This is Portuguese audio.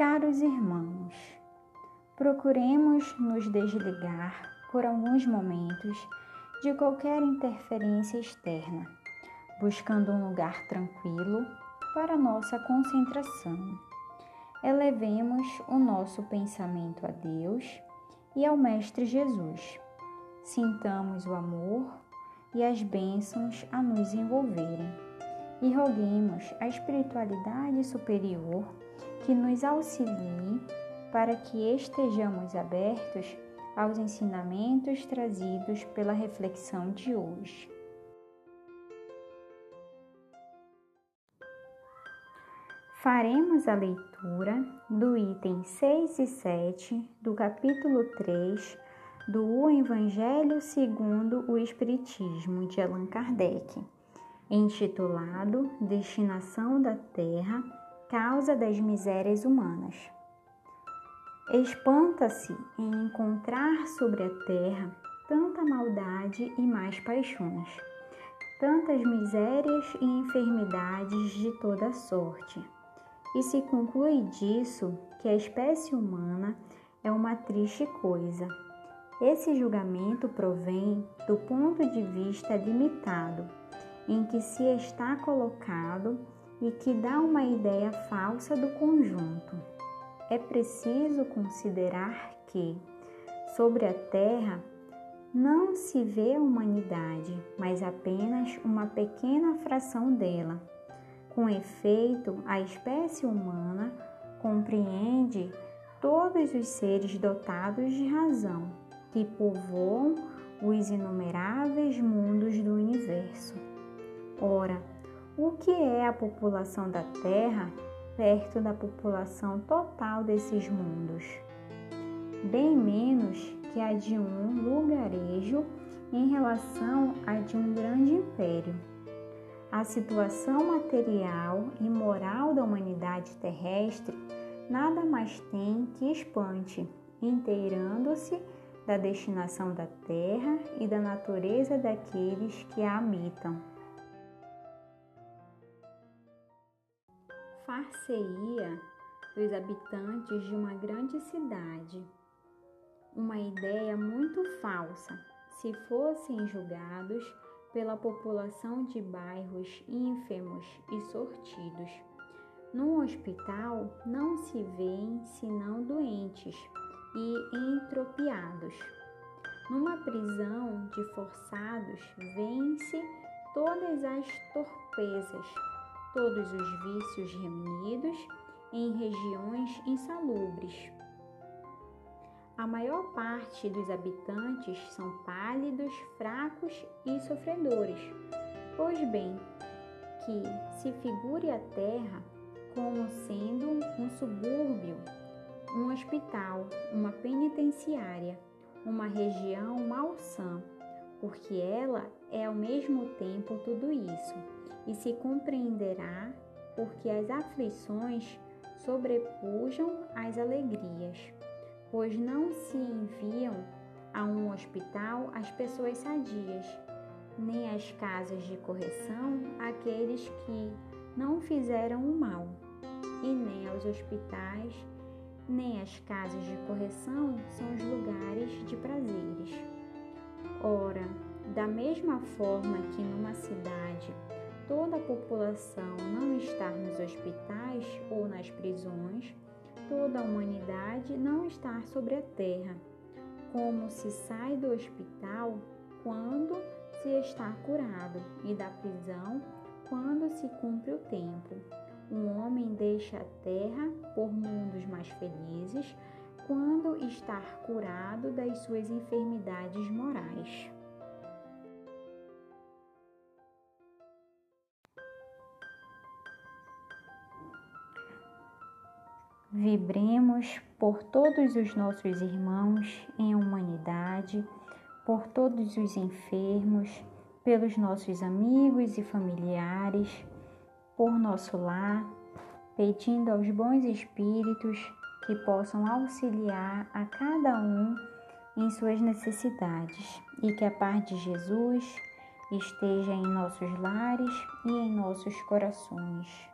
Caros irmãos, procuremos nos desligar por alguns momentos de qualquer interferência externa, buscando um lugar tranquilo para nossa concentração. Elevemos o nosso pensamento a Deus e ao Mestre Jesus. Sintamos o amor e as bênçãos a nos envolverem e roguemos a espiritualidade superior que nos auxilie para que estejamos abertos aos ensinamentos trazidos pela reflexão de hoje. Faremos a leitura do item 6 e 7 do capítulo 3 do Evangelho segundo o Espiritismo de Allan Kardec, intitulado Destinação da Terra, Causa das Misérias Humanas. Espanta-se em encontrar sobre a terra tanta maldade e mais paixões, tantas misérias e enfermidades de toda sorte e se conclui disso que a espécie humana é uma triste coisa. Esse julgamento provém do ponto de vista limitado em que se está colocado e que dá uma ideia falsa do conjunto. É preciso considerar que, sobre a Terra, não se vê a humanidade, mas apenas uma pequena fração dela com efeito, a espécie humana compreende todos os seres dotados de razão que povoam os inumeráveis mundos do que é a população da Terra perto da população total desses mundos? Bem menos que a de um lugarejo em relação à de um grande império a situação material e moral da humanidade terrestre nada mais tem que espante, inteirando-se da destinação da terra e da natureza daqueles que a habitam. Far-se-ia dos habitantes de uma grande cidade uma ideia muito falsa se fossem julgados pela população de bairros ínfimos e sortidos. Num hospital não se vêem senão doentes e entropiados. Numa prisão de forçados vêem-se todas as torpezas, todos os vícios reunidos em regiões insalubres a maior parte dos habitantes são pálidos, fracos e sofredores. Pois bem, que se figure a terra como sendo um subúrbio, um hospital, uma penitenciária, uma região malsã, porque ela é ao mesmo tempo tudo isso, e se compreenderá porque as aflições sobrepujam as alegrias pois não se enviam a um hospital as pessoas sadias, nem às casas de correção aqueles que não fizeram o mal, e nem aos hospitais, nem as casas de correção são os lugares de prazeres. Ora, da mesma forma que numa cidade toda a população não está nos hospitais ou nas prisões, toda a humanidade não estar sobre a terra, como se sai do hospital quando se está curado e da prisão quando se cumpre o tempo. Um homem deixa a terra por mundos mais felizes quando está curado das suas enfermidades morais. Vibremos por todos os nossos irmãos em humanidade, por todos os enfermos, pelos nossos amigos e familiares, por nosso lar, pedindo aos bons espíritos que possam auxiliar a cada um em suas necessidades e que a paz de Jesus esteja em nossos lares e em nossos corações.